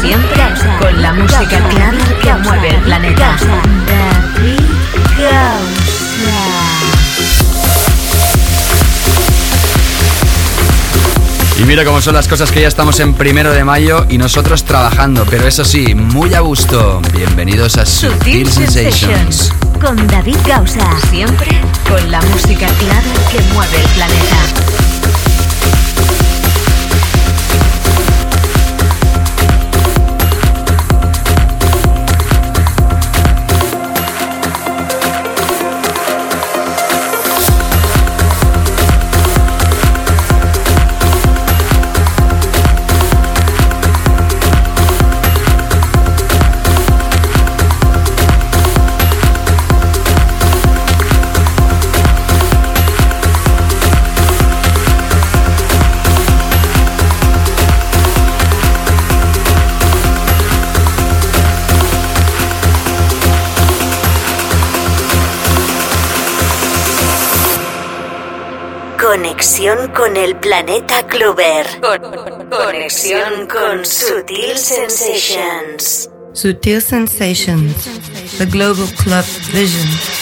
Siempre con la música clara que mueve el planeta. Y mira cómo son las cosas que ya estamos en primero de mayo y nosotros trabajando, pero eso sí, muy a gusto. Bienvenidos a Sutil Sensations. Con David Gausa. Siempre con la música clara que mueve el planeta. Conexión con el planeta Clover. Conexión con Sutil Sensations. Sutil Sensations, the global club vision.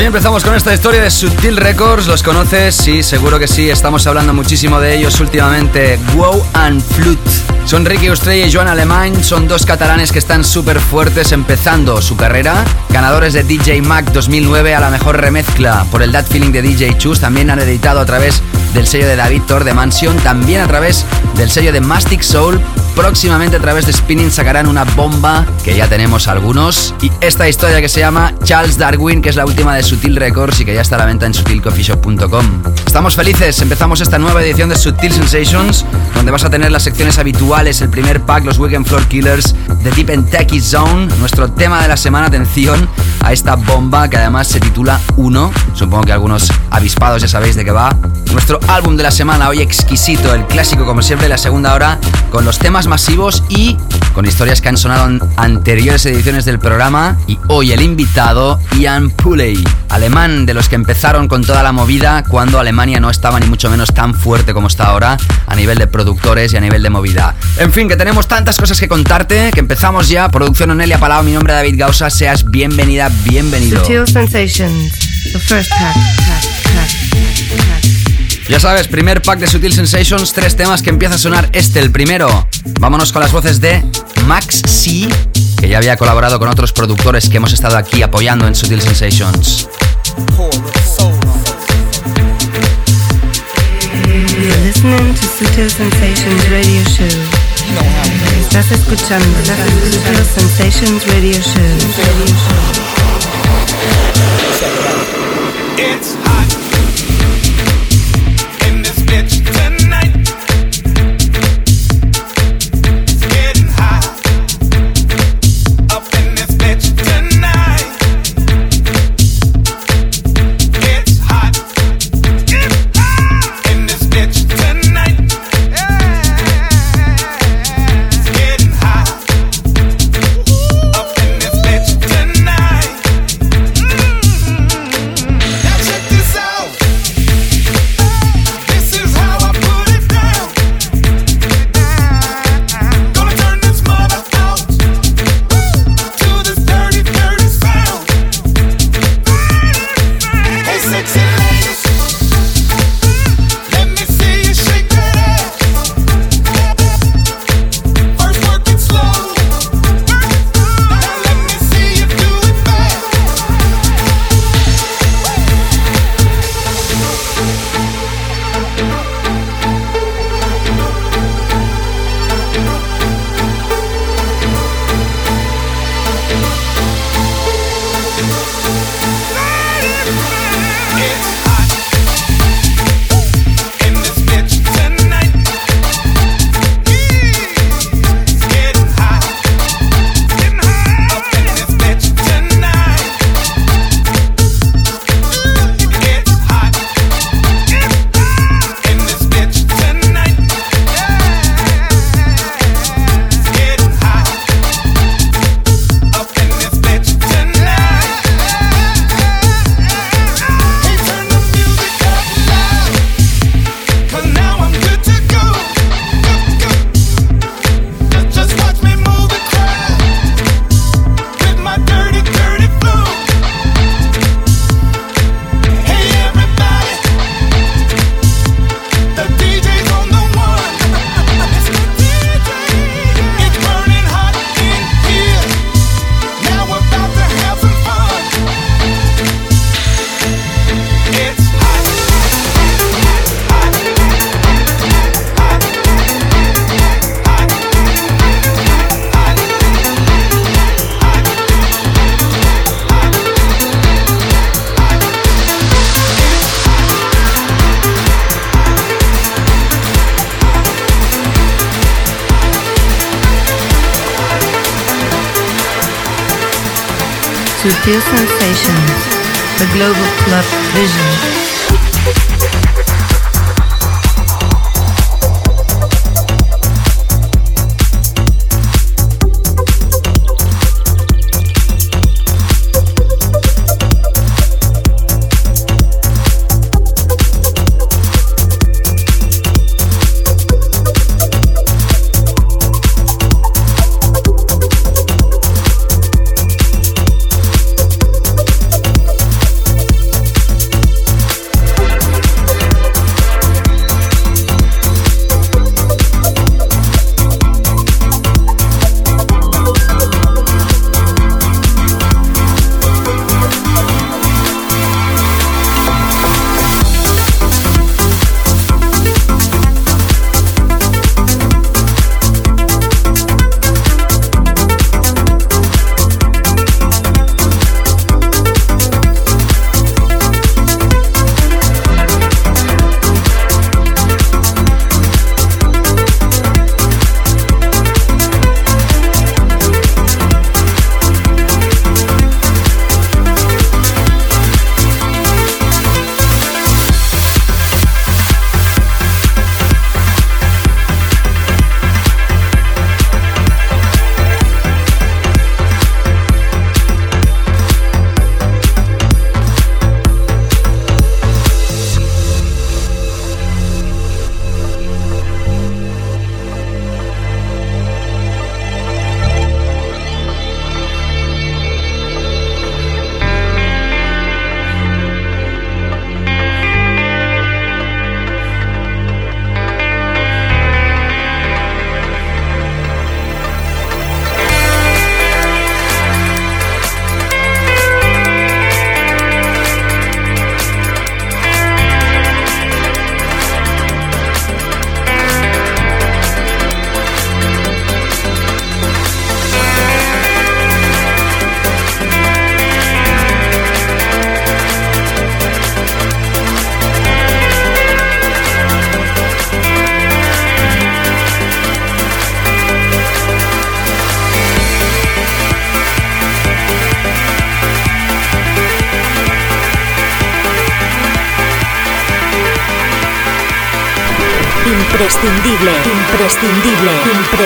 Hoy empezamos con esta historia de Sutil Records. ¿Los conoces? Sí, seguro que sí. Estamos hablando muchísimo de ellos últimamente. Wow and Flute. Son Ricky Estrella y Joan Alemán. Son dos catalanes que están súper fuertes empezando su carrera. Ganadores de DJ Mac 2009 a la mejor remezcla por el That Feeling de DJ Chus. También han editado a través del sello de David Thor de Mansion. También a través del sello de Mastic Soul Próximamente a través de Spinning sacarán una bomba que ya tenemos algunos. Y esta historia que se llama Charles Darwin, que es la última de Sutil Records y que ya está a la venta en sutilcoffeeshop.com. Estamos felices, empezamos esta nueva edición de Sutil Sensations, donde vas a tener las secciones habituales, el primer pack, los Weekend Floor Killers, The Deep and Techie Zone, nuestro tema de la semana, atención a esta bomba que además se titula 1. Supongo que algunos avispados ya sabéis de qué va. Nuestro álbum de la semana, hoy exquisito, el clásico como siempre, la segunda hora, con los temas masivos y con historias que han sonado en anteriores ediciones del programa. Y hoy el invitado, Ian Pulley, alemán de los que empezaron con toda la movida cuando Alemania no estaba ni mucho menos tan fuerte como está ahora a nivel de productores y a nivel de movida. En fin, que tenemos tantas cosas que contarte que empezamos ya. Producción Onelia Palau, mi nombre es David Gausa. Seas bienvenida, bienvenido. Sensations, the first ya sabes, primer pack de Sutil Sensations, tres temas que empieza a sonar este, el primero. Vámonos con las voces de Max C, que ya había colaborado con otros productores que hemos estado aquí apoyando en Sutil Sensations. listening to Sutil Sensations Radio Show. Estás escuchando Sutil Sensations Radio Show. It's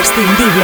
extendido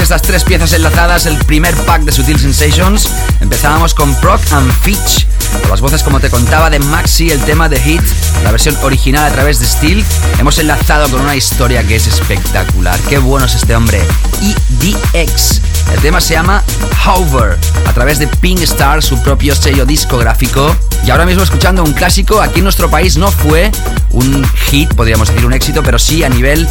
estas tres piezas enlazadas, el primer pack de Sutil Sensations. Empezábamos con Proc and Fitch, con las voces, como te contaba, de Maxi, el tema de Hit, la versión original a través de Steel. Hemos enlazado con una historia que es espectacular. Qué bueno es este hombre. EDX. El tema se llama Hover, a través de Pink Star, su propio sello discográfico. Y ahora mismo escuchando un clásico, aquí en nuestro país no fue un hit, podríamos decir un éxito, pero sí a nivel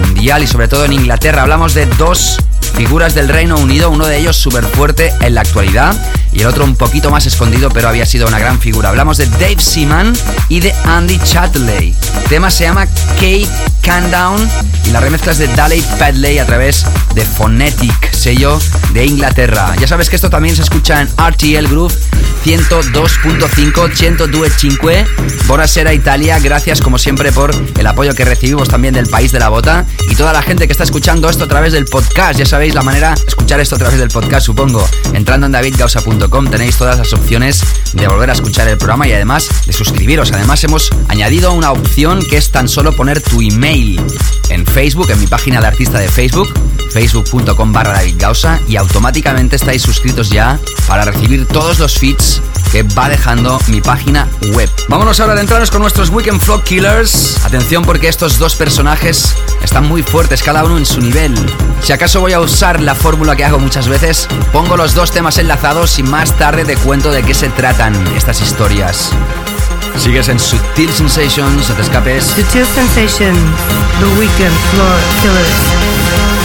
mundial y sobre todo en Inglaterra. Hablamos de dos figuras del Reino Unido, uno de ellos súper fuerte en la actualidad y el otro un poquito más escondido, pero había sido una gran figura. Hablamos de Dave Seaman y de Andy Chatley. El tema se llama Cake Countdown y la remezcla es de Daley Padley a través de Phonetic, sello de Inglaterra. Ya sabes que esto también se escucha en RTL Groove 102.5 102.5 Buonasera Italia, gracias como siempre por el apoyo que recibimos también del país de la bota. Y toda la gente que está escuchando esto a través del podcast, ya sabéis la manera de escuchar esto a través del podcast supongo, entrando en davidgausa.com tenéis todas las opciones de volver a escuchar el programa y además de suscribiros. Además hemos añadido una opción que es tan solo poner tu email en Facebook, en mi página de artista de Facebook, facebook.com barra David Gausa y automáticamente estáis suscritos ya para recibir todos los feeds que va dejando mi página web. Vámonos ahora a adentrarnos con nuestros Weekend Flock Killers. Atención porque estos dos personajes están muy fuertes, cada uno en su nivel. Si acaso voy a usar la fórmula que hago muchas veces, pongo los dos temas enlazados y más tarde te cuento de qué se tratan estas historias. Sigues en Sutil Sensations, no te escapes. Sutil Sensations, The Weekend Floor Killers.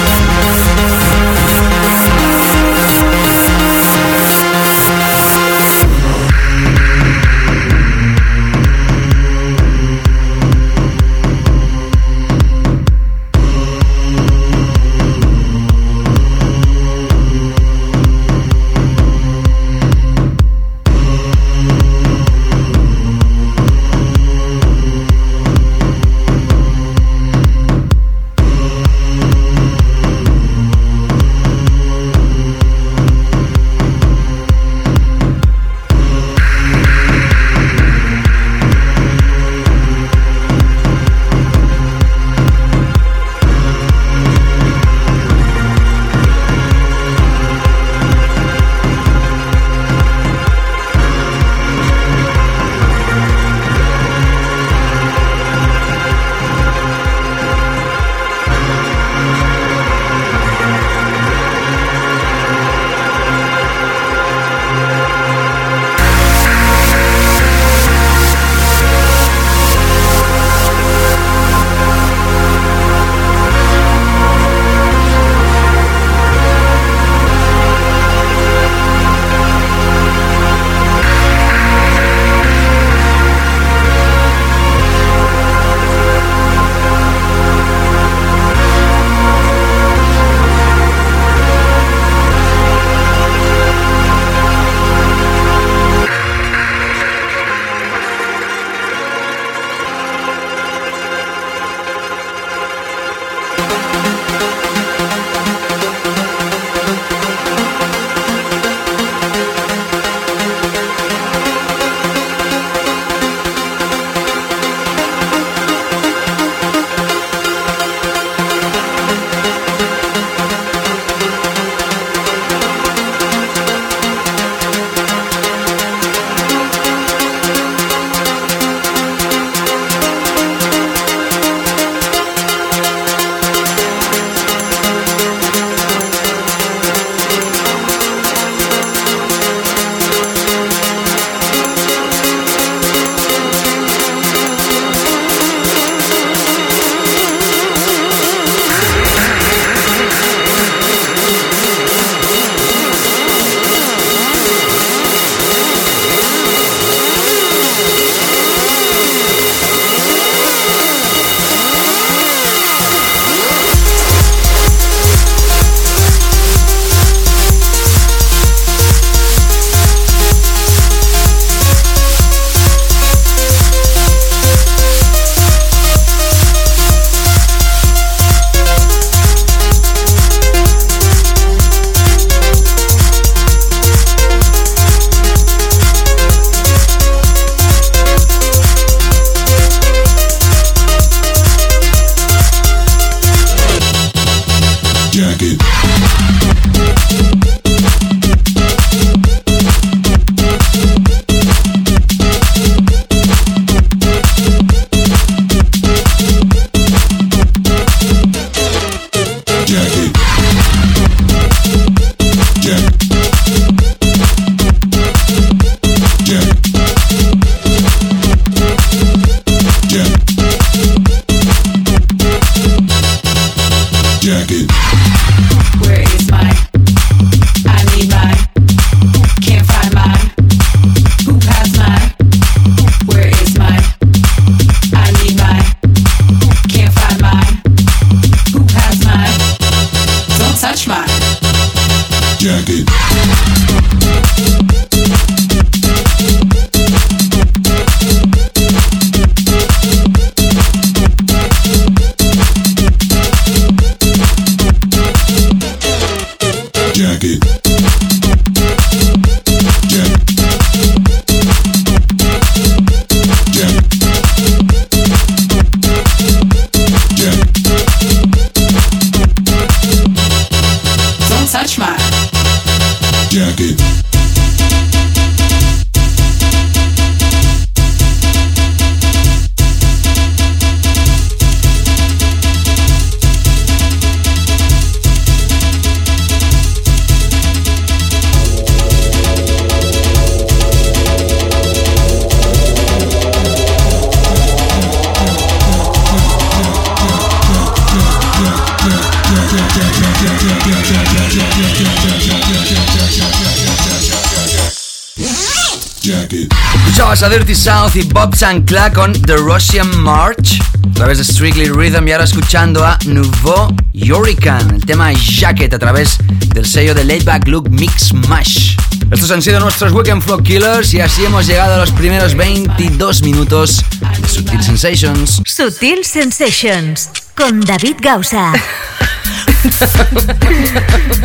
A Dirty South y Bob Sancla con The Russian March a través de Strictly Rhythm y ahora escuchando a Nouveau Hurricane, el tema Jacket a través del sello de Laidback Look Mix Mash. Estos han sido nuestros Weekend Flow Killers y así hemos llegado a los primeros 22 minutos de Sutil Sensations. Sutil Sensations con David Gausa.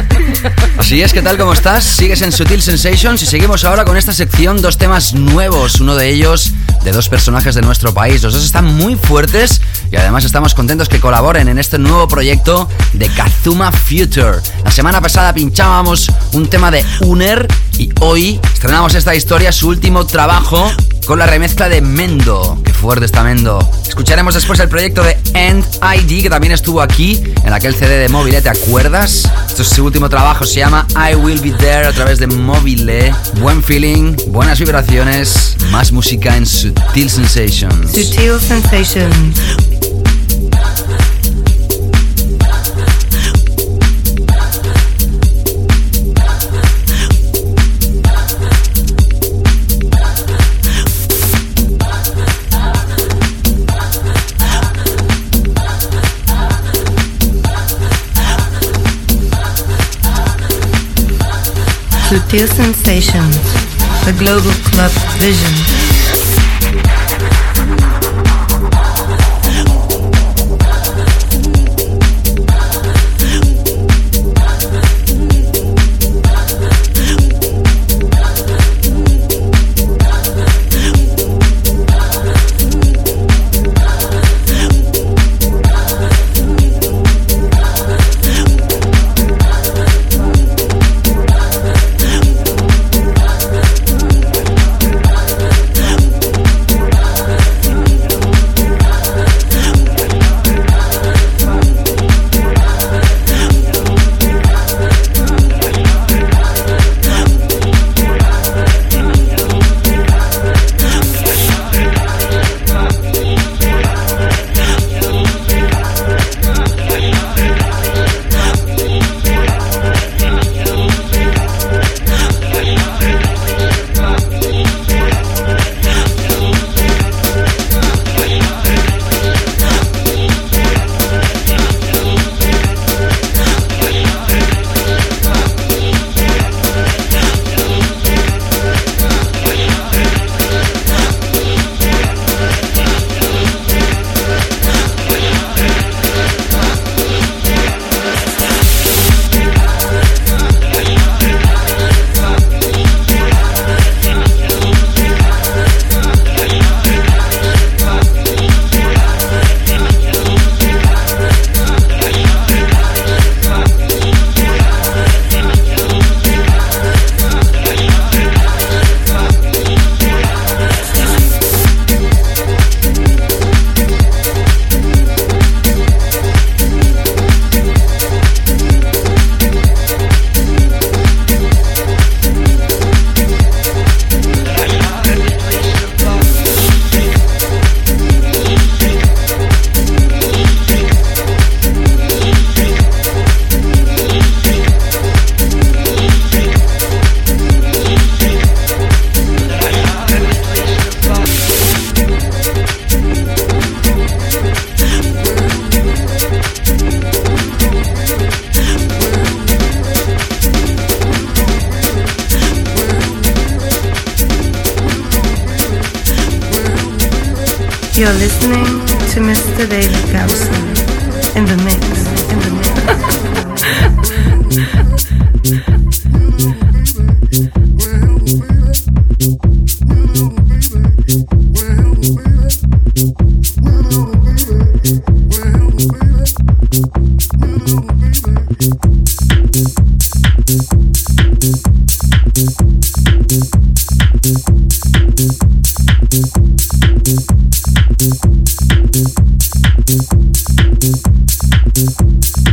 Así es, ¿qué tal? ¿Cómo estás? Sigues en Sutil Sensations y seguimos ahora con esta sección, dos temas nuevos, uno de ellos de dos personajes de nuestro país. Los dos están muy fuertes y además estamos contentos que colaboren en este nuevo proyecto de Kazuma Future. La semana pasada pinchábamos un tema de Uner y hoy estrenamos esta historia, su último trabajo con la remezcla de Mendo. Qué fuerte está Mendo. Escucharemos después el proyecto de End ID, que también estuvo aquí en aquel CD de Mobile, ¿te acuerdas? Esto es su último trabajo, se llama I Will Be There a través de Mobile. Buen feeling, buenas vibraciones, más música en Sutil Sensations. Sutil Sensations. Sutil Sensations, the Global Club Vision. Thank you.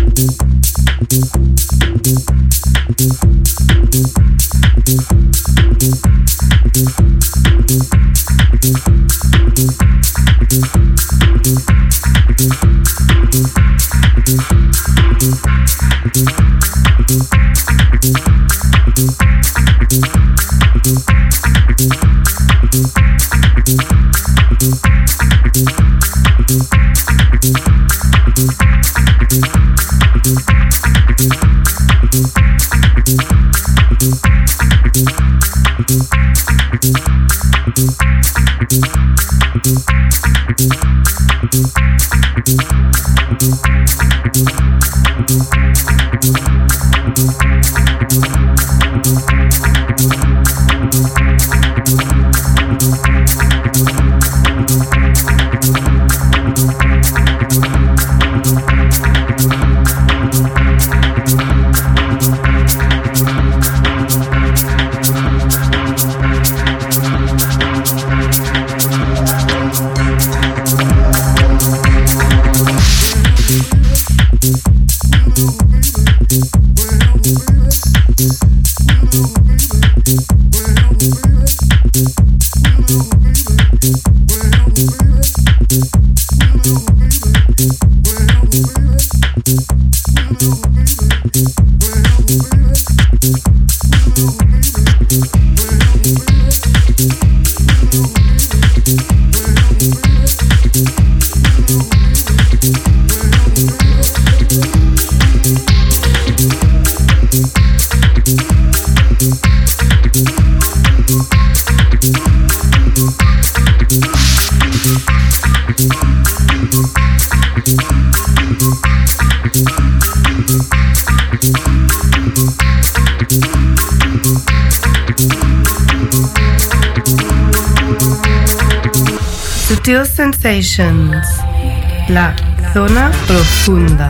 La zona profunda.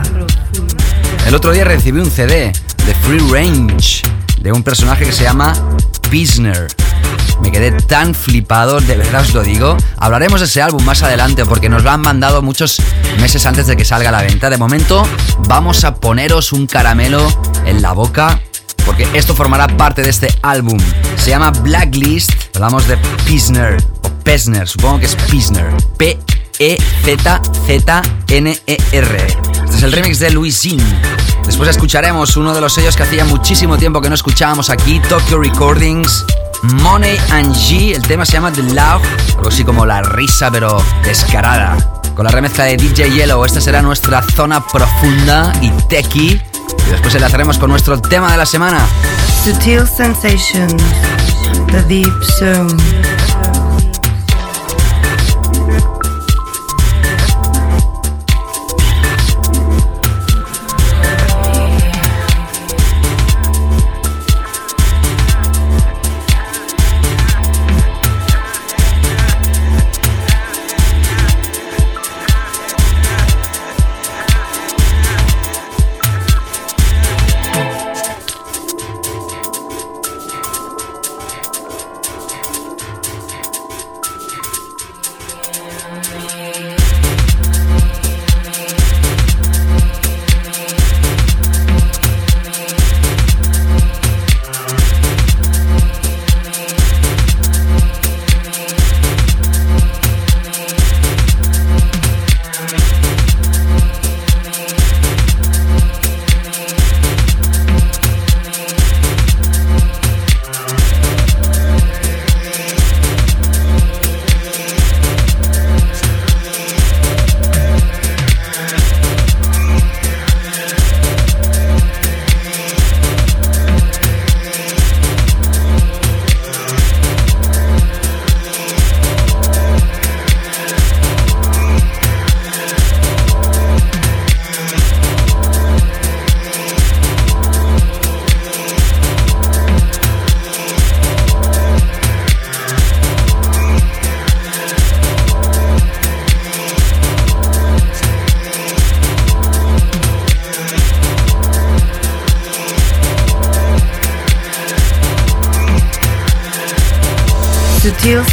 El otro día recibí un CD de Free Range de un personaje que se llama Pisner. Me quedé tan flipado, de verdad os lo digo. Hablaremos de ese álbum más adelante porque nos lo han mandado muchos meses antes de que salga a la venta. De momento, vamos a poneros un caramelo en la boca porque esto formará parte de este álbum. Se llama Blacklist. Hablamos de Pisner o Pesner, supongo que es Pisner. P E-Z-Z-N-E-R. Este es el remix de Louisin. Después escucharemos uno de los sellos que hacía muchísimo tiempo que no escuchábamos aquí, Tokyo Recordings. Money and G, el tema se llama The Love, algo así como la risa pero descarada. Con la remezcla de DJ Yellow, esta será nuestra zona profunda y techie. Y después enlazaremos con nuestro tema de la semana. Sutil Sensations, The Deep Zone.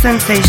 Sutil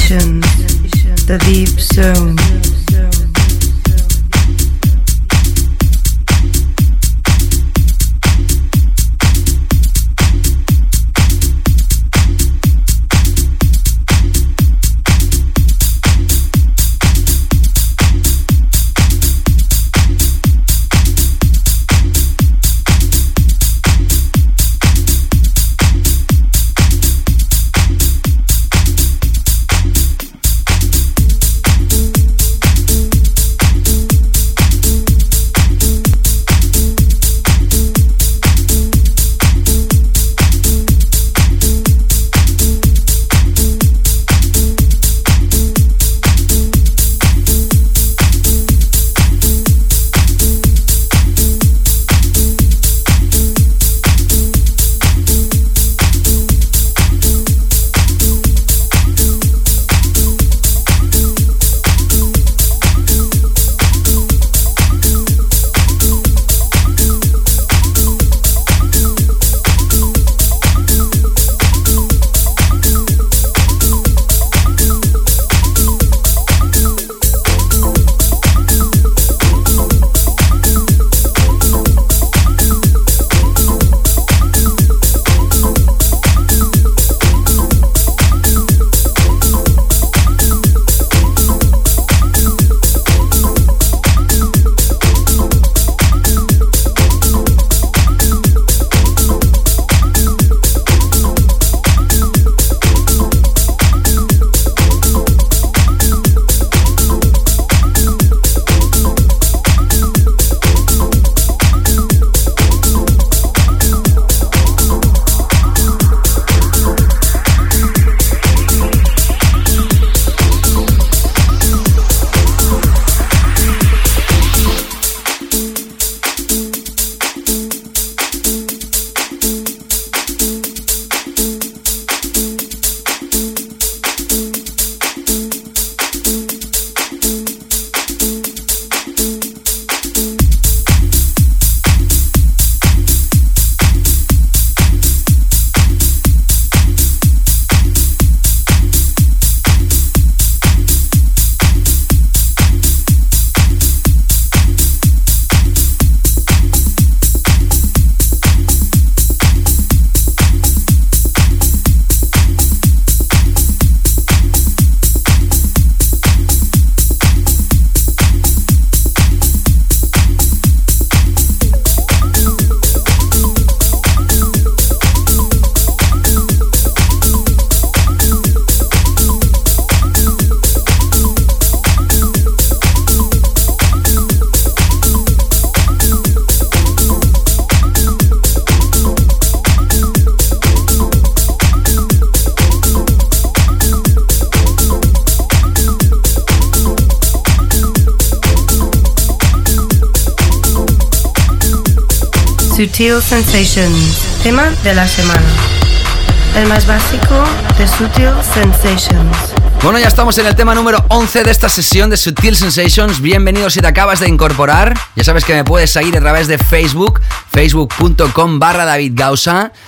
Sutil Sensations, tema de la semana. El más básico de Sutil Sensations. Bueno, ya estamos en el tema número 11 de esta sesión de Sutil Sensations. Bienvenido si te acabas de incorporar. Ya sabes que me puedes seguir a través de Facebook, facebook.com barra David.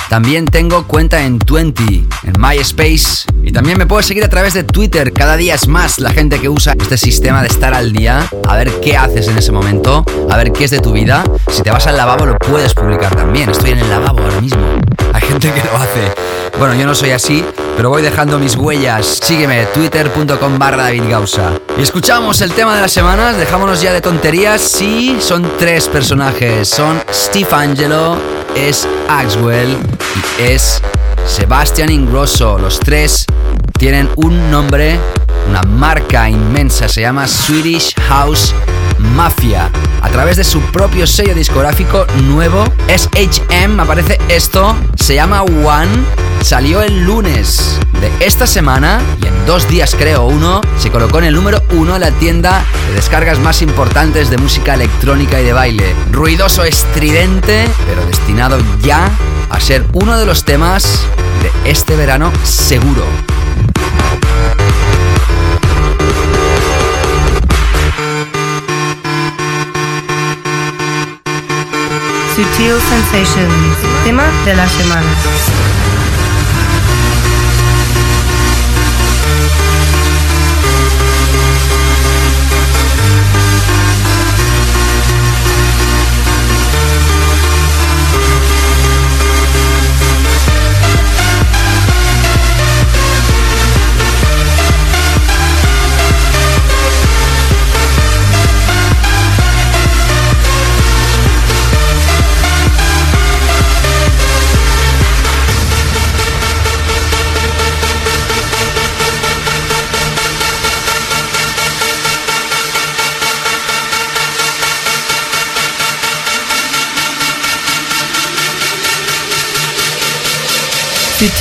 También tengo cuenta en 20, en MySpace. También me puedes seguir a través de Twitter. Cada día es más la gente que usa este sistema de estar al día, a ver qué haces en ese momento, a ver qué es de tu vida. Si te vas al lavabo lo puedes publicar también. Estoy en el lavabo ahora mismo. Hay gente que lo hace. Bueno, yo no soy así, pero voy dejando mis huellas. Sígueme, twitter.com barra David Gausa. Y escuchamos el tema de las semanas, dejámonos ya de tonterías. Sí, son tres personajes. Son Steve Angelo, es Axwell y es Sebastian Ingrosso. Los tres tienen un nombre, una marca inmensa, se llama Swedish House Mafia. A través de su propio sello discográfico nuevo, SHM, aparece esto, se llama One, salió el lunes de esta semana y en dos días creo uno, se colocó en el número uno en la tienda de descargas más importantes de música electrónica y de baile. Ruidoso, estridente, pero destinado ya a ser uno de los temas de este verano seguro. Sutil Sensations, tema de la semana.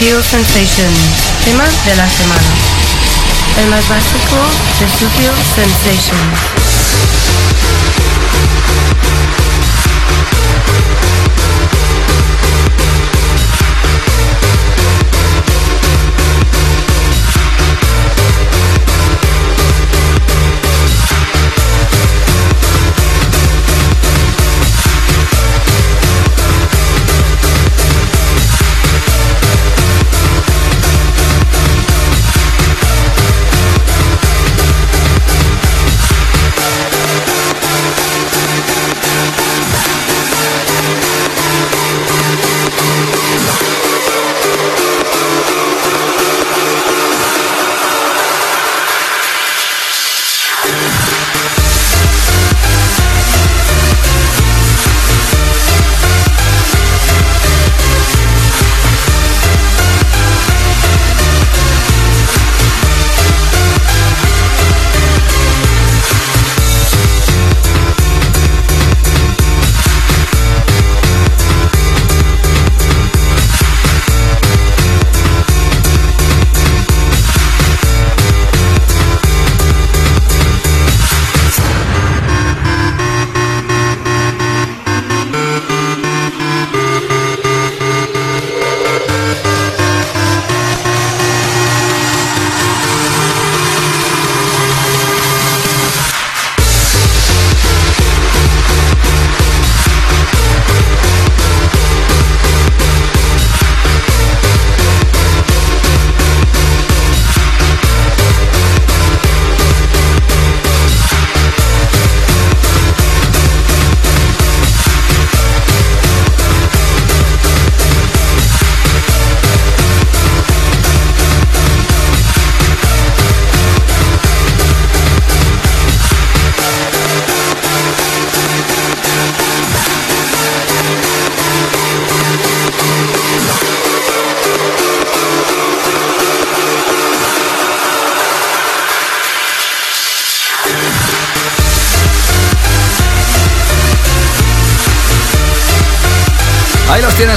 Sutil Sensations, tema de la semana. El más básico de Sutil Sensations.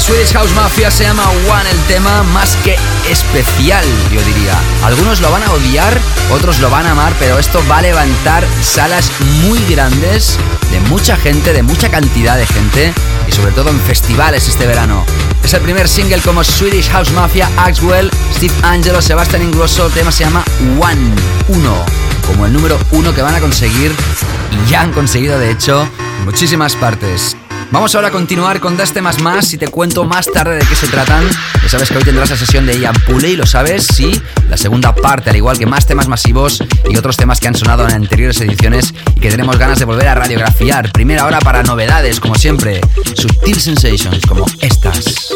Swedish House Mafia se llama One, el tema más que especial, yo diría. Algunos lo van a odiar, otros lo van a amar, pero esto va a levantar salas muy grandes de mucha gente, de mucha cantidad de gente y sobre todo en festivales este verano. Es el primer single como Swedish House Mafia, Axwell, Steve Angelo, Sebastian Ingrosso, el tema se llama One, uno, como el número uno que van a conseguir y ya han conseguido de hecho muchísimas partes. Vamos ahora a continuar con dos temas más y te cuento más tarde de qué se tratan. Ya sabes que hoy tendrás la sesión de Ian Pulley, lo sabes, sí, la segunda parte, al igual que más temas masivos y otros temas que han sonado en anteriores ediciones y que tenemos ganas de volver a radiografiar. Primera hora para novedades, como siempre, Subtil Sensations, como estas.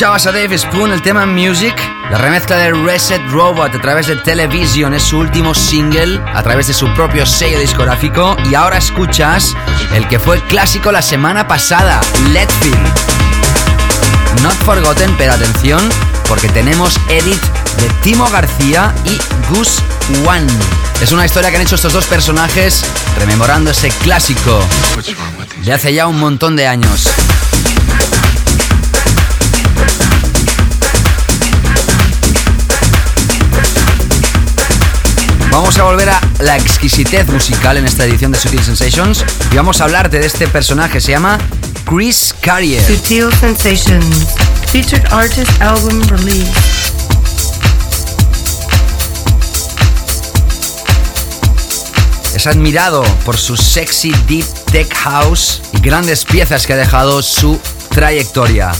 Escuchabas a Dave Spoon el tema Music, la remezcla de Reset Robot a través de Television es su último single a través de su propio sello discográfico y ahora escuchas el que fue clásico la semana pasada, Letfield. Not Forgotten, pero atención, porque tenemos edit de Timo García y Gus One. Es una historia que han hecho estos dos personajes rememorando ese clásico de hace ya un montón de años. Vamos a volver a la exquisitez musical en esta edición de Sutil Sensations y vamos a hablarte de este personaje, se llama Chris Carrier. Sutil Sensations, featured artist album release. Es admirado por su sexy deep tech house y grandes piezas que ha dejado su trayectoria.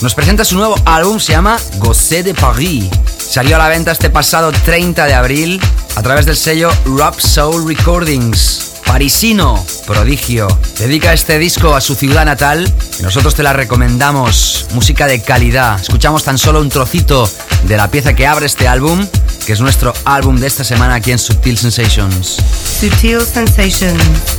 Nos presenta su nuevo álbum, se llama Gosset de Paris. Salió a la venta este pasado 30 de abril a través del sello Rob Soul Recordings. Parisino, prodigio. Dedica este disco a su ciudad natal y nosotros te la recomendamos. Música de calidad. Escuchamos tan solo un trocito de la pieza que abre este álbum, que es nuestro álbum de esta semana aquí en Sutil Sensations. Sutil Sensations.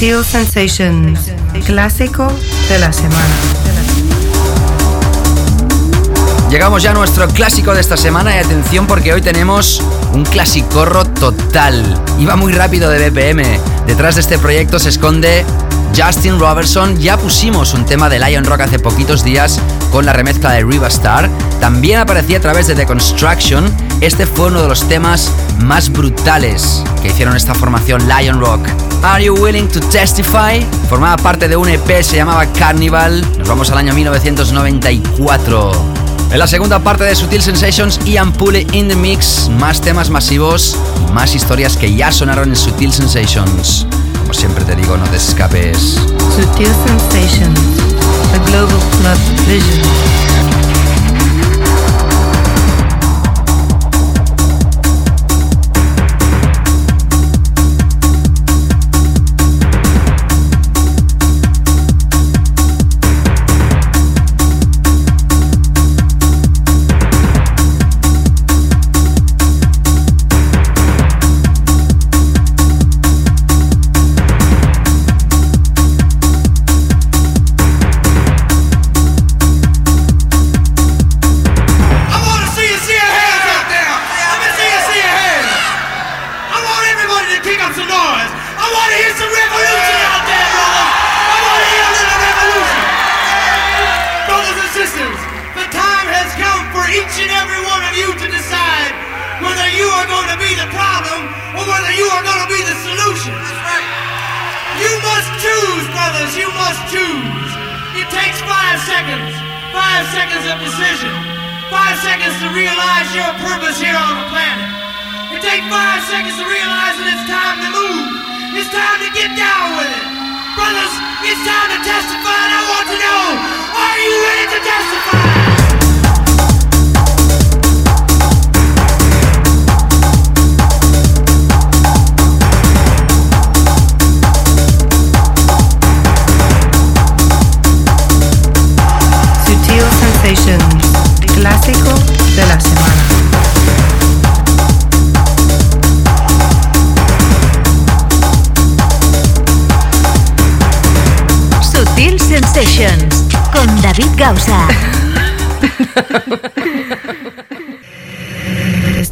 Sutil Sensations, clásico de la semana. Llegamos ya a nuestro clásico de esta semana y atención porque hoy tenemos un clasicorro total. Iba muy rápido de BPM. Detrás de este proyecto se esconde Justin Robertson. Ya pusimos un tema de Lion Rock hace poquitos días con la remezcla de Riva Star. También aparecía a través de The Construction. Este fue uno de los temas más brutales que hicieron esta formación Lion Rock. Are You Willing to Testify? Formaba parte de un EP, se llamaba Carnival. Nos vamos al año 1994. En la segunda parte de Sutil Sensations, Ian Pulley in the Mix, más temas masivos y más historias que ya sonaron en Sutil Sensations. Como siempre te digo, no te escapes. Sutil Sensations, the Global Club Vision.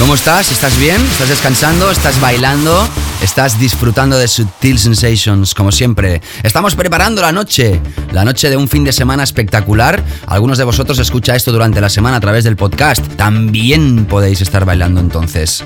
¿Cómo estás? ¿Estás bien? ¿Estás descansando? ¿Estás bailando? ¿Estás disfrutando de Sutil Sensations, como siempre? Estamos preparando la noche, la noche de un fin de semana espectacular. Algunos de vosotros escucha esto durante la semana a través del podcast. También podéis estar bailando entonces.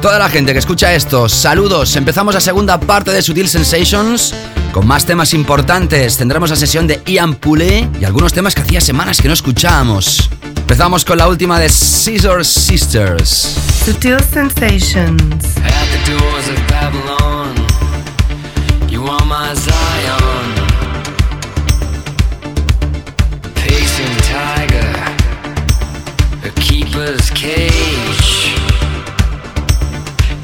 Toda la gente que escucha esto, saludos. Empezamos la segunda parte de Sutil Sensations con más temas importantes. Tendremos la sesión de Ian Poulet y algunos temas que hacía semanas que no escuchábamos. Empezamos con la última de Scissor Sisters. Sutil Sensations. At the doors of Babylon, you are my Zion. Pacing tiger, a keeper's cage.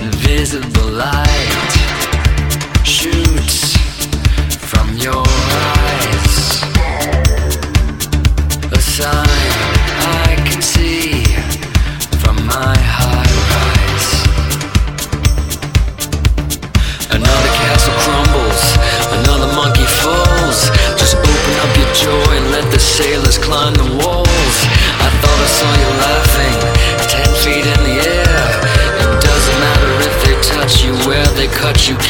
Invisible light about you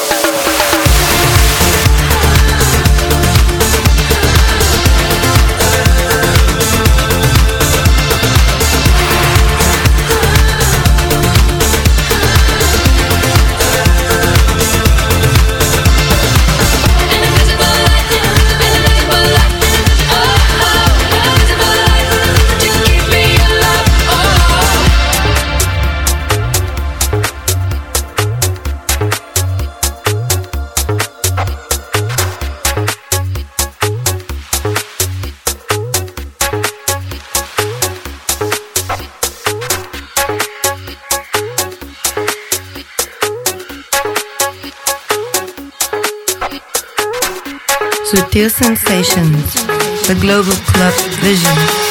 Sutil Sensations, the Global Club Vision.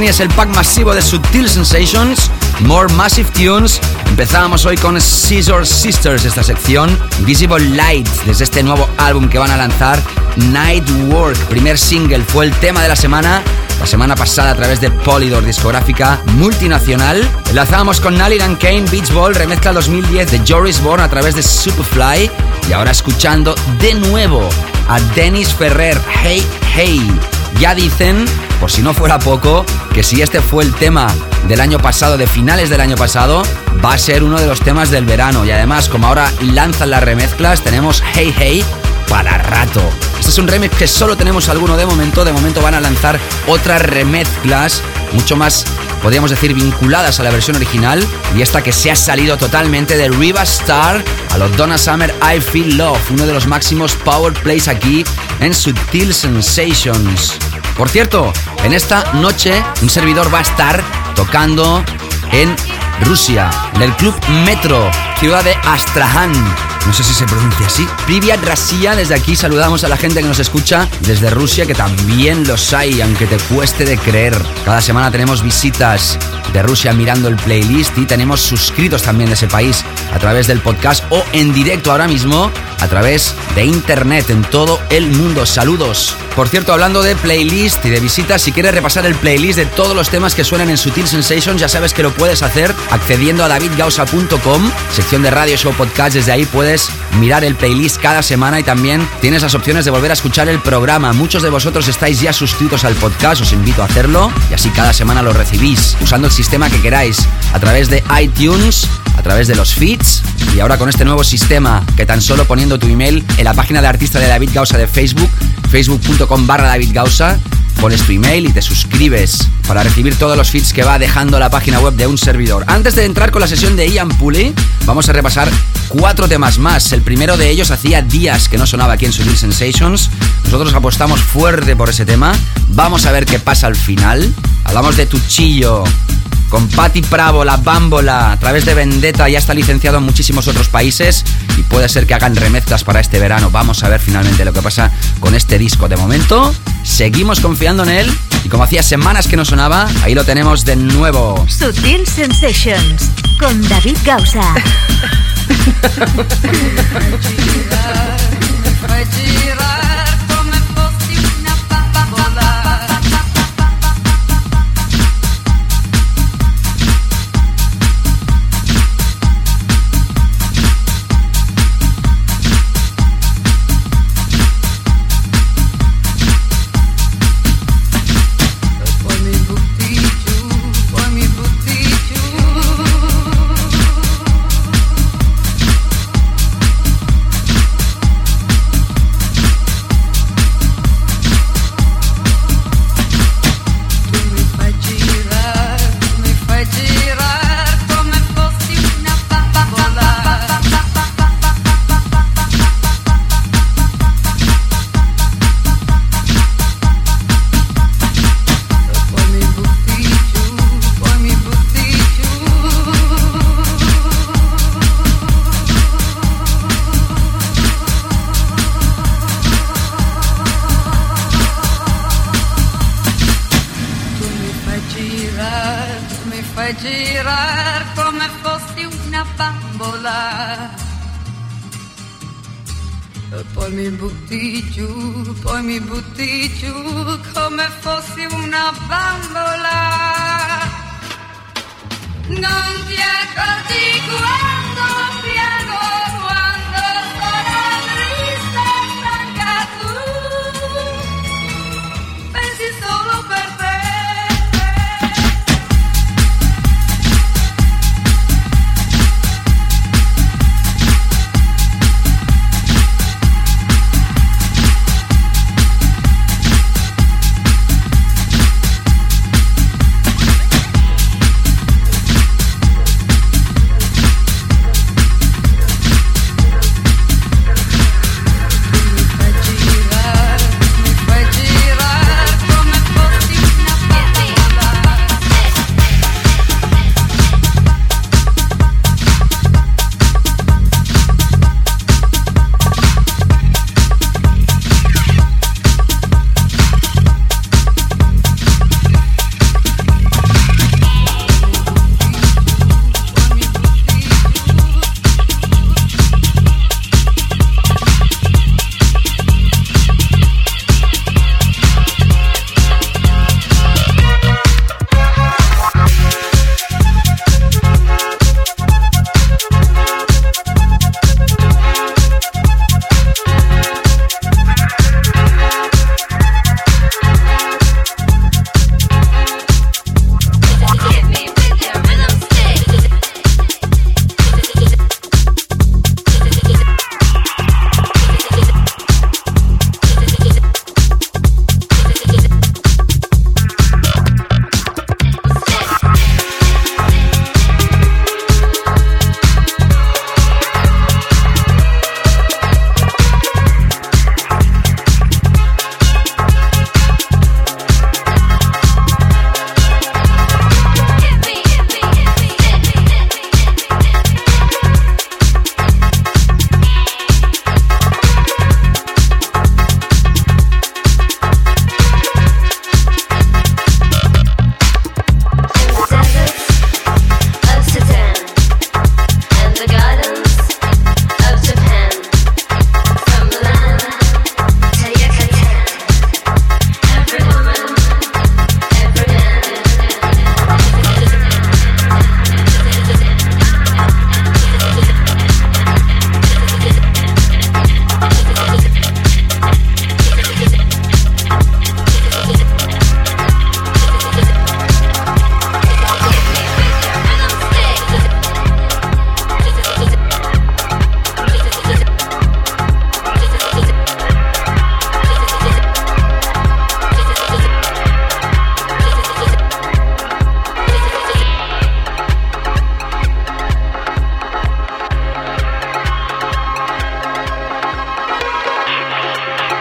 Tenías el pack masivo de Subtil Sensations, More Massive Tunes. Empezábamos hoy con Scissor Sisters, esta sección, Visible Light, desde este nuevo álbum que van a lanzar, Night Work. Primer single, fue el tema de la semana. La semana pasada a través de Polydor, discográfica multinacional. Enlazábamos con Nally and Kane, Beach Ball, remezcla 2010 de Joris Bourne a través de Superfly. Y ahora escuchando de nuevo a Dennis Ferrer, Hey Hey. Ya dicen, por si no fuera poco, que si este fue el tema del año pasado, de finales del año pasado, va a ser uno de los temas del verano. Y además, como ahora lanzan las remezclas, tenemos Hey Hey para rato. Este es un remix que solo tenemos alguno de momento. De momento van a lanzar otras remezclas, mucho más, podríamos decir, vinculadas a la versión original. Y esta que se ha salido totalmente de Riva Star a los Donna Summer I Feel Love, uno de los máximos power plays aquí en Subtil Sensations. Por cierto, en esta noche un servidor va a estar tocando en Rusia, en el club Metro, ciudad de Astrahan. no sé si se pronuncia así. Privyat Rasia, desde aquí saludamos a la gente que nos escucha desde Rusia, que también los hay, aunque te cueste de creer. Cada semana tenemos visitas de Rusia mirando el playlist y tenemos suscritos también de ese país a través del podcast o en directo ahora mismo a través de internet en todo el mundo. Saludos. Por cierto, hablando de playlist y de visitas, si quieres repasar el playlist de todos los temas que suenan en Sutil Sensations, ya sabes que lo puedes hacer accediendo a davidgausa.com, sección de radio show podcast. Desde ahí puedes mirar el playlist cada semana y también tienes las opciones de volver a escuchar el programa. Muchos de vosotros estáis ya suscritos al podcast, os invito a hacerlo y así cada semana lo recibís usando el sistema que queráis a través de iTunes, a través de los feeds y ahora con este nuevo sistema que tan solo poniendo tu email en la página de artista de David Gausa de Facebook, facebook.com barra David Gausa, pones tu email y te suscribes para recibir todos los feeds que va dejando la página web de un servidor. Antes de entrar con la sesión de Ian Pulley, vamos a repasar cuatro temas más. El primero de ellos hacía días que no sonaba aquí en Sutil Sensations. Nosotros apostamos fuerte por ese tema. Vamos a ver qué pasa al final. Hablamos de Tuchillo, con Patti Pravo, la Bambola. A través de Vendetta ya está licenciado en muchísimos otros países y puede ser que hagan remezclas para este verano. Vamos a ver finalmente lo que pasa con este disco. De momento, seguimos confiando en él y como hacía semanas que no sonaba, ahí lo tenemos de nuevo. Sutil Sensations con David Gausa. butti giù, poi mi butti giù come fossi una bambola. Non ti è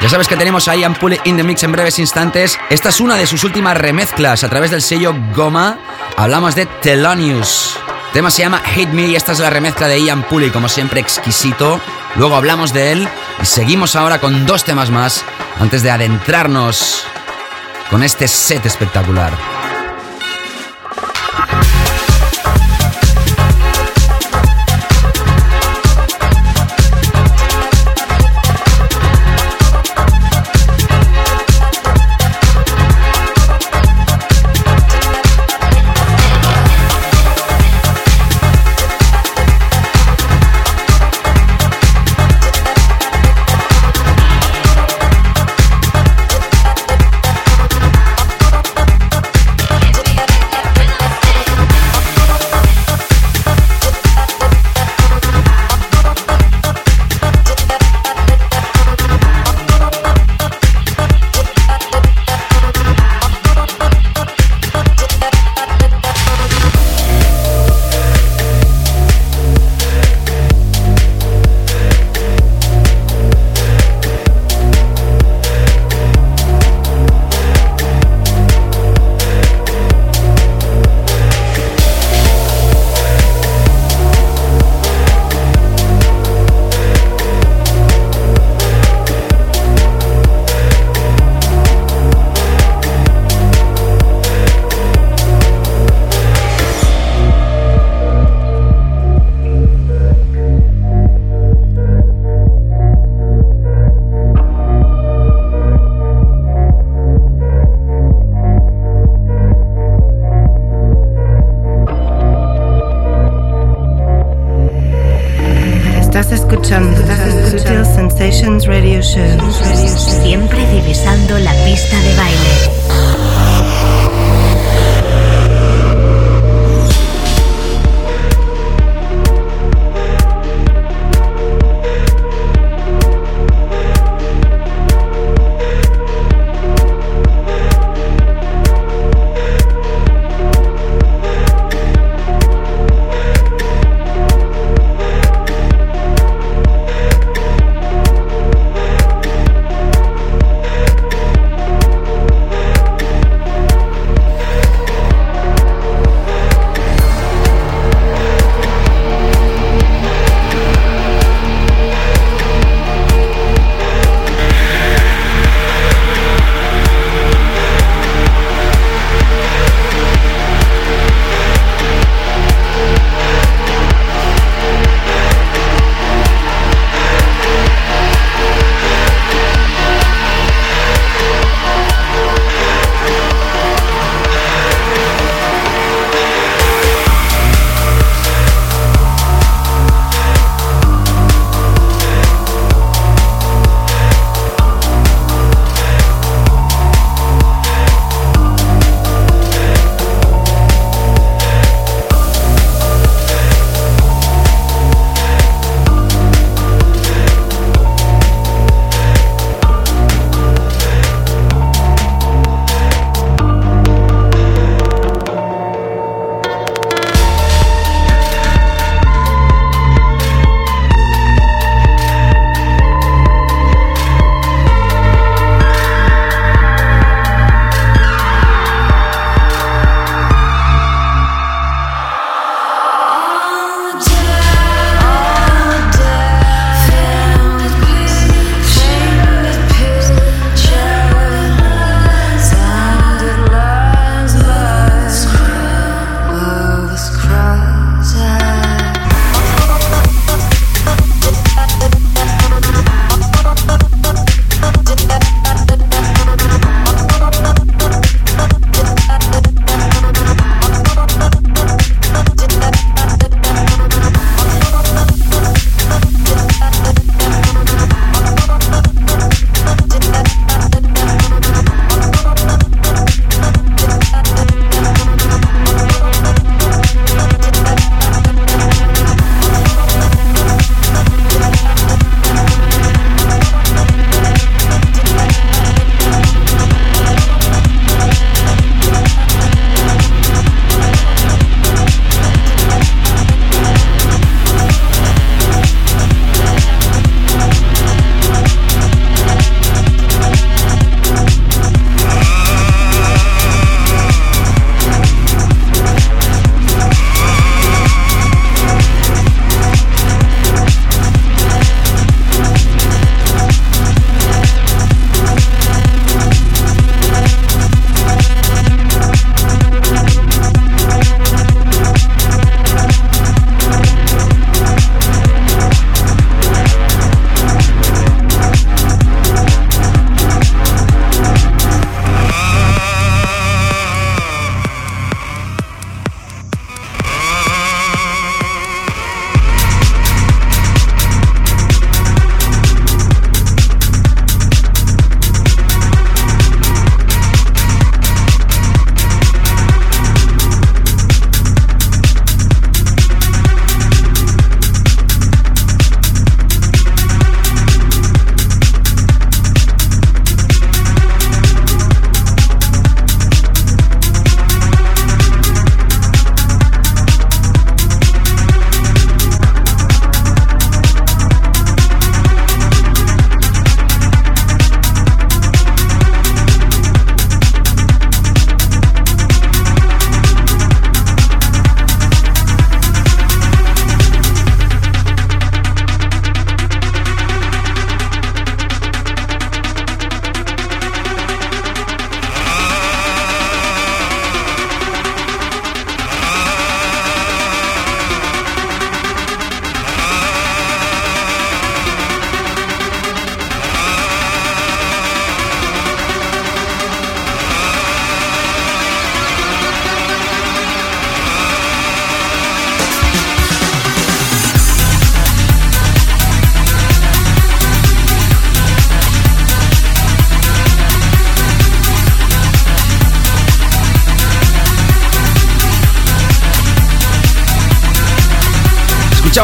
Sabes que tenemos a Ian Pulley in the mix en breves instantes. Esta es una de sus últimas remezclas a través del sello Goma. Hablamos de Thelonious. El tema se llama Hate Me y esta es la remezcla de Ian Pulley, como siempre exquisito. Luego hablamos de él y seguimos ahora con dos temas más antes de adentrarnos con este set espectacular.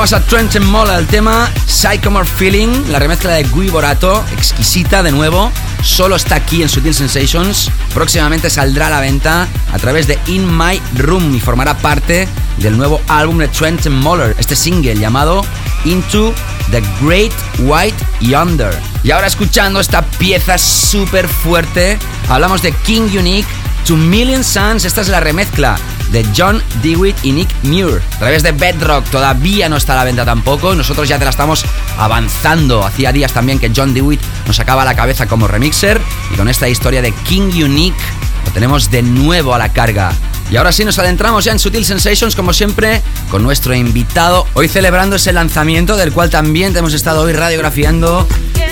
Escuchabas a Trent Mola el tema Psychomore Feeling, la remezcla de Gui Borato, exquisita de nuevo. Solo está aquí en Sutil Sensations. Próximamente saldrá a la venta a través de In My Room y formará parte del nuevo álbum de Trent Moller, este single llamado Into the Great White Yonder. Y ahora escuchando esta pieza súper fuerte, hablamos de King Unique, To Million Suns, esta es la remezcla de John Dewitt y Nick Muir. A través de Bedrock todavía no está a la venta tampoco. Nosotros ya te la estamos avanzando. Hacía días también que John Dewitt nos sacaba la cabeza como remixer. Y con esta historia de King Unique lo tenemos de nuevo a la carga. Y ahora sí nos adentramos ya en Sutil Sensations, como siempre, con nuestro invitado. Hoy celebrando ese lanzamiento del cual también te hemos estado hoy radiografiando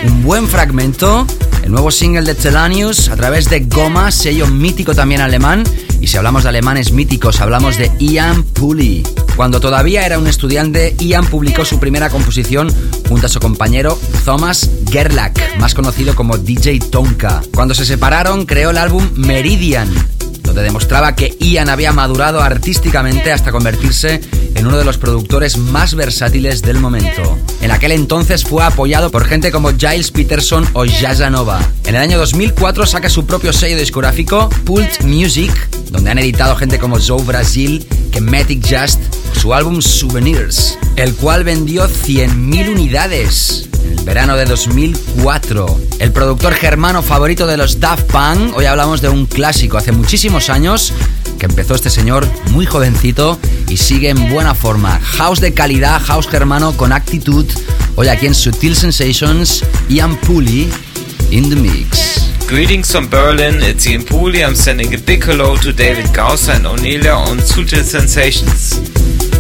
un buen fragmento. El nuevo single de Telanius a través de Goma, sello mítico también alemán. Y si hablamos de alemanes míticos, hablamos de Ian Puli. Cuando todavía era un estudiante, Ian publicó su primera composición junto a su compañero Thomas Gerlach, más conocido como DJ Tonka. Cuando se separaron, creó el álbum Meridian, donde demostraba que Ian había madurado artísticamente hasta convertirse en uno de los productores más versátiles del momento. En aquel entonces fue apoyado por gente como Giles Peterson o Nova. En el año 2004 saca su propio sello discográfico, Pult Music, donde han editado gente como Zoe Brasil, Matic Just, su álbum Souvenirs, el cual vendió 100.000 unidades en el verano de 2004. El productor germano favorito de los Daft Punk, hoy hablamos de un clásico hace muchísimos años que empezó este señor muy jovencito y sigue en buena forma. House de calidad, house germano con actitud. Hoy aquí en Sutil Sensations, Ian Pooley in the mix. Greetings from Berlin, it's Ian Pooley. I'm sending a big hello to David Gausser and O'Neilla on Sutil Sensations.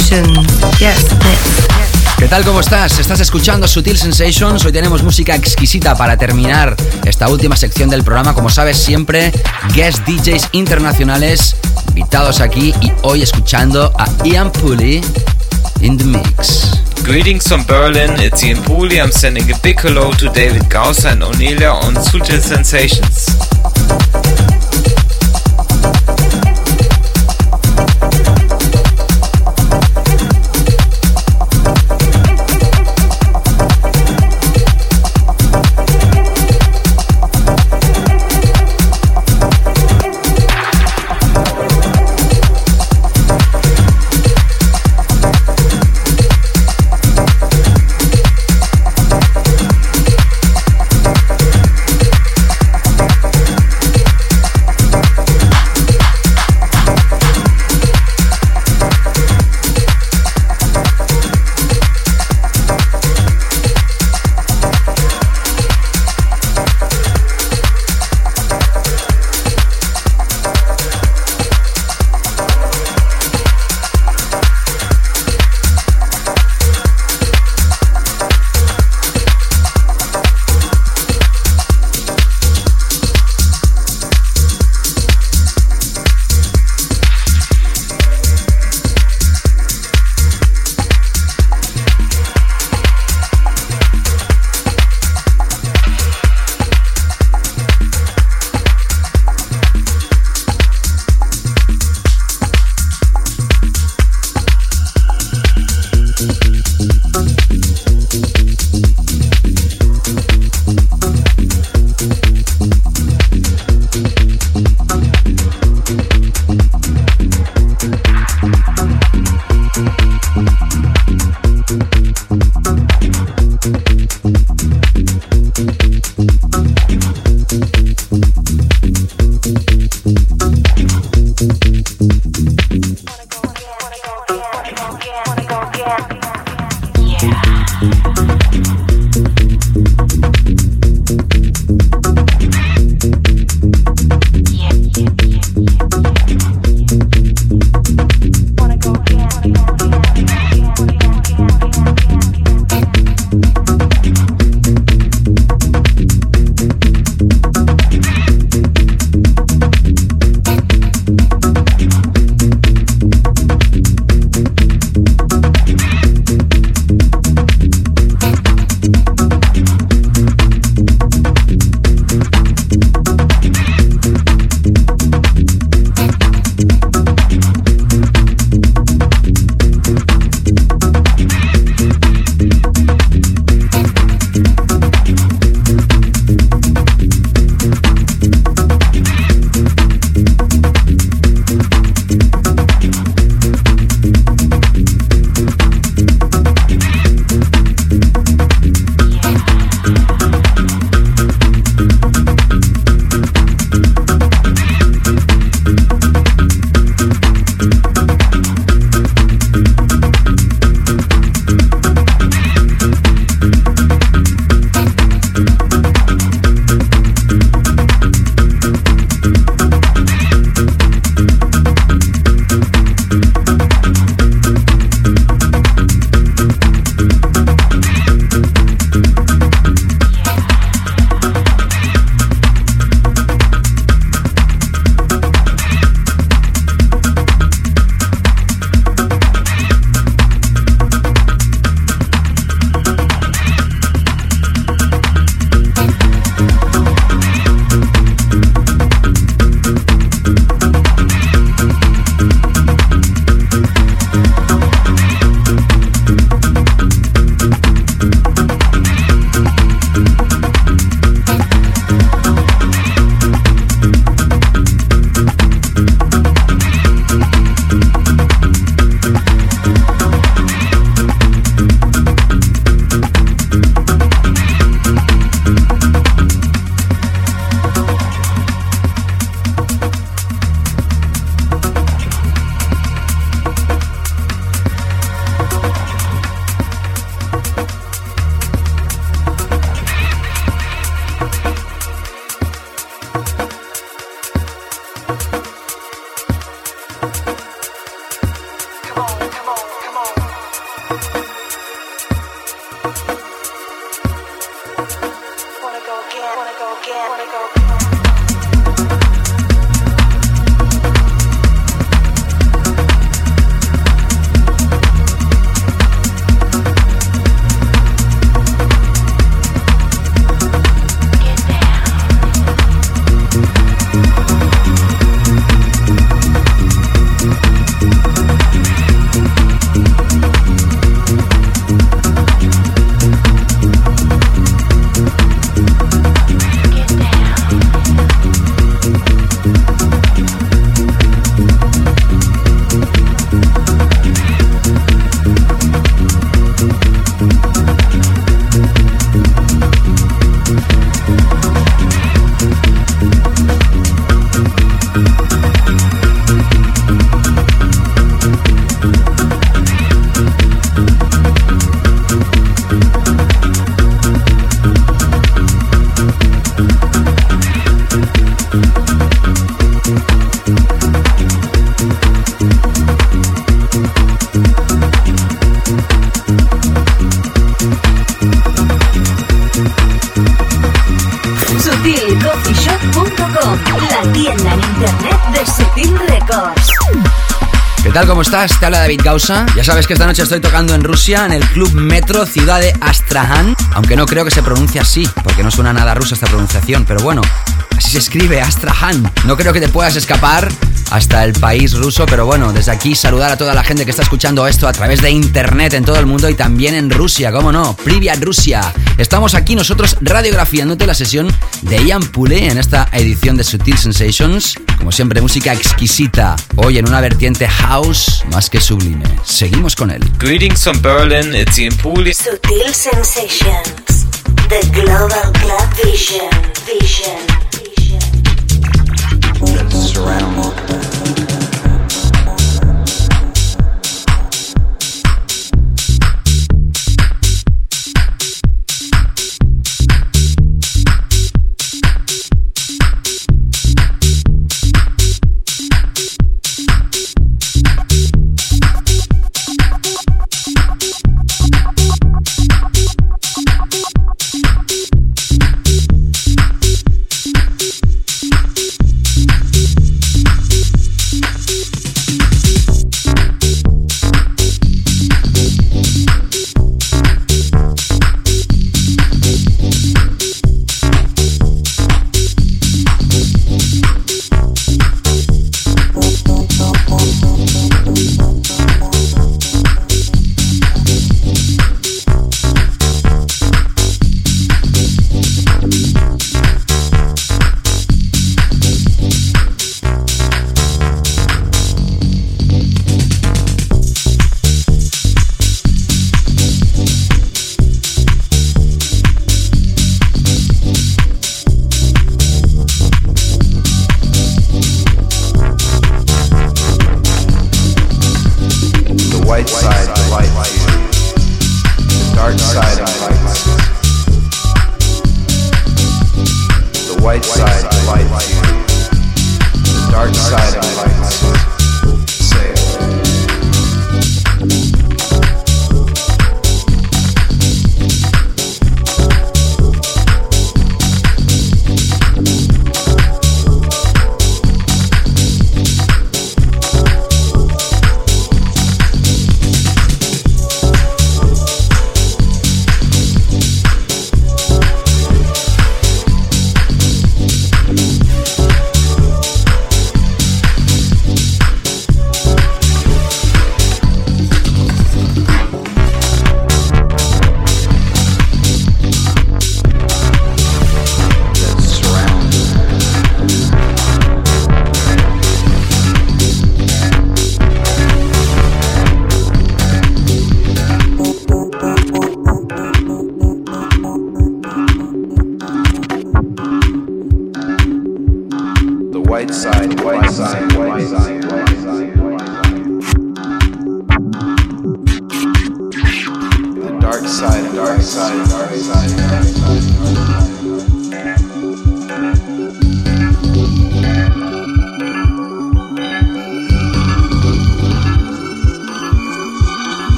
Sensations. Yes, ¿Qué tal? ¿Cómo estás? Estás escuchando Sutil Sensations. Hoy tenemos música exquisita para terminar esta última sección del programa. Como sabes, siempre guest DJs internacionales invitados aquí y hoy escuchando a Ian Pulley in the mix. Greetings from Berlin, it's Ian Pooley. I'm sending a big hello to David Gausser and Onelia on Sutil Sensations. Estás? Te habla David Gausa. Ya sabes que esta noche estoy tocando en Rusia, en el Club Metro Ciudad de Astrahan, aunque no creo que se pronuncie así, porque no suena nada rusa esta pronunciación, pero bueno, así se escribe, Astrahan. No creo que te puedas escapar hasta el país ruso, pero bueno, desde aquí saludar a toda la gente que está escuchando esto a través de internet en todo el mundo y también en Rusia, ¿cómo no? Privyat Rusia. Estamos aquí nosotros radiografiándote la sesión de Ian Pule en esta edición de Sutil Sensations. Como siempre, música exquisita. Hoy en una vertiente house más que sublime. Seguimos con él. Greetings from Berlin, it's Ian Pule. Sutil Sensations. The Global Club Vision. Vision. Vision. Surround.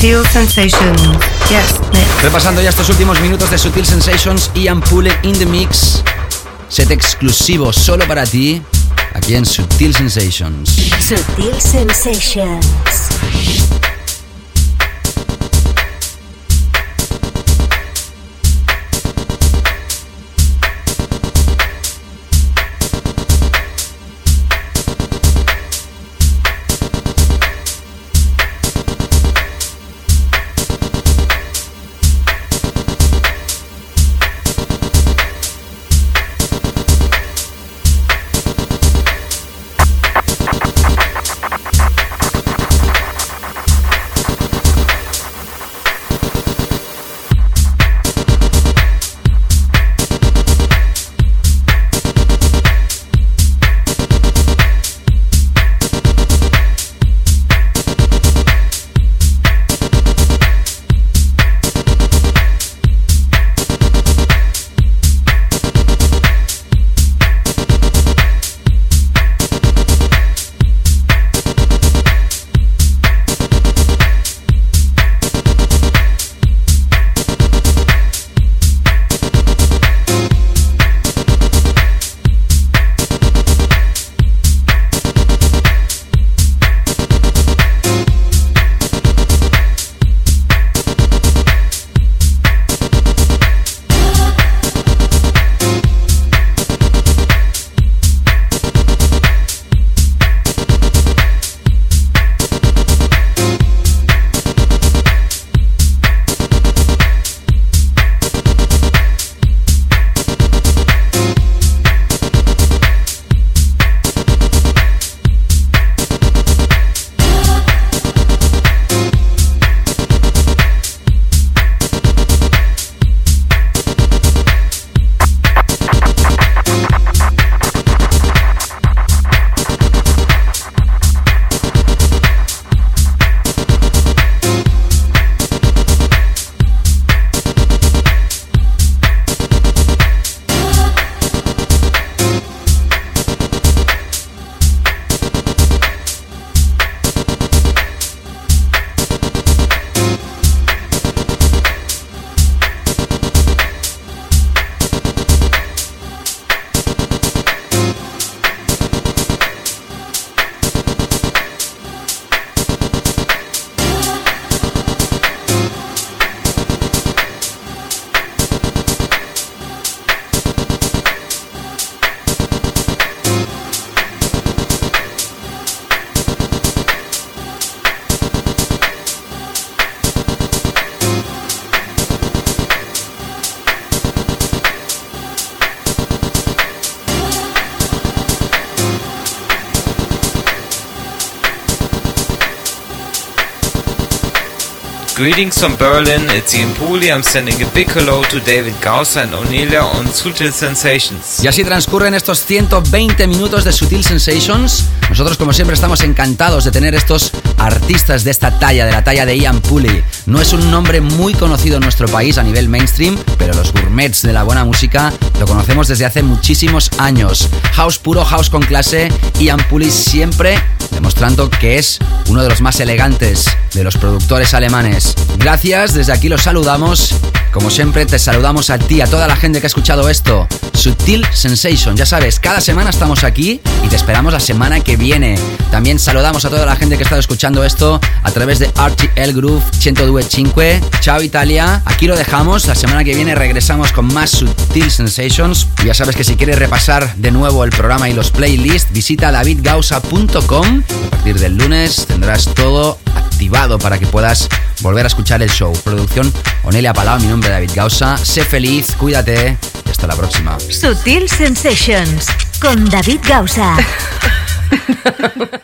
Sutil Sensations. Yes, Repasando ya estos últimos minutos de Sutil Sensations, Ian Pule in the Mix. Set exclusivo solo para ti, aquí en Sutil Sensations. Sutil Sensations. Greetings from Berlin, it's Ian Pooley. I'm sending a big hello to David Gausser and Onelia on Sutil Sensations. Y así transcurren estos 120 minutos de Sutil Sensations. Nosotros, como siempre, estamos encantados de tener estos artistas de esta talla, de la talla de Ian Pooley. No es un nombre muy conocido en nuestro país a nivel mainstream, pero los gourmets de la buena música lo conocemos desde hace muchísimos años. House puro, house con clase, Ian Pooley siempre demostrando que es uno de los más elegantes de los productores alemanes. Gracias, desde aquí los saludamos. Como siempre, te saludamos a ti, a toda la gente que ha escuchado esto. Sutil Sensation, ya sabes, cada semana estamos aquí y te esperamos la semana que viene. También saludamos a toda la gente que ha estado escuchando esto a través de RTL Groove 102.5. Chao Italia, aquí lo dejamos. La semana que viene regresamos con más Sutil Sensations. ya sabes que si quieres repasar de nuevo el programa y los playlists, visita davidgausa.com. A partir del lunes tendrás todo activado para que puedas volver a escuchar el show. Producción Onelia Palau, mi nombre es David Gausa. Sé feliz, cuídate y hasta la próxima. Sutil Sensations con David Gausa.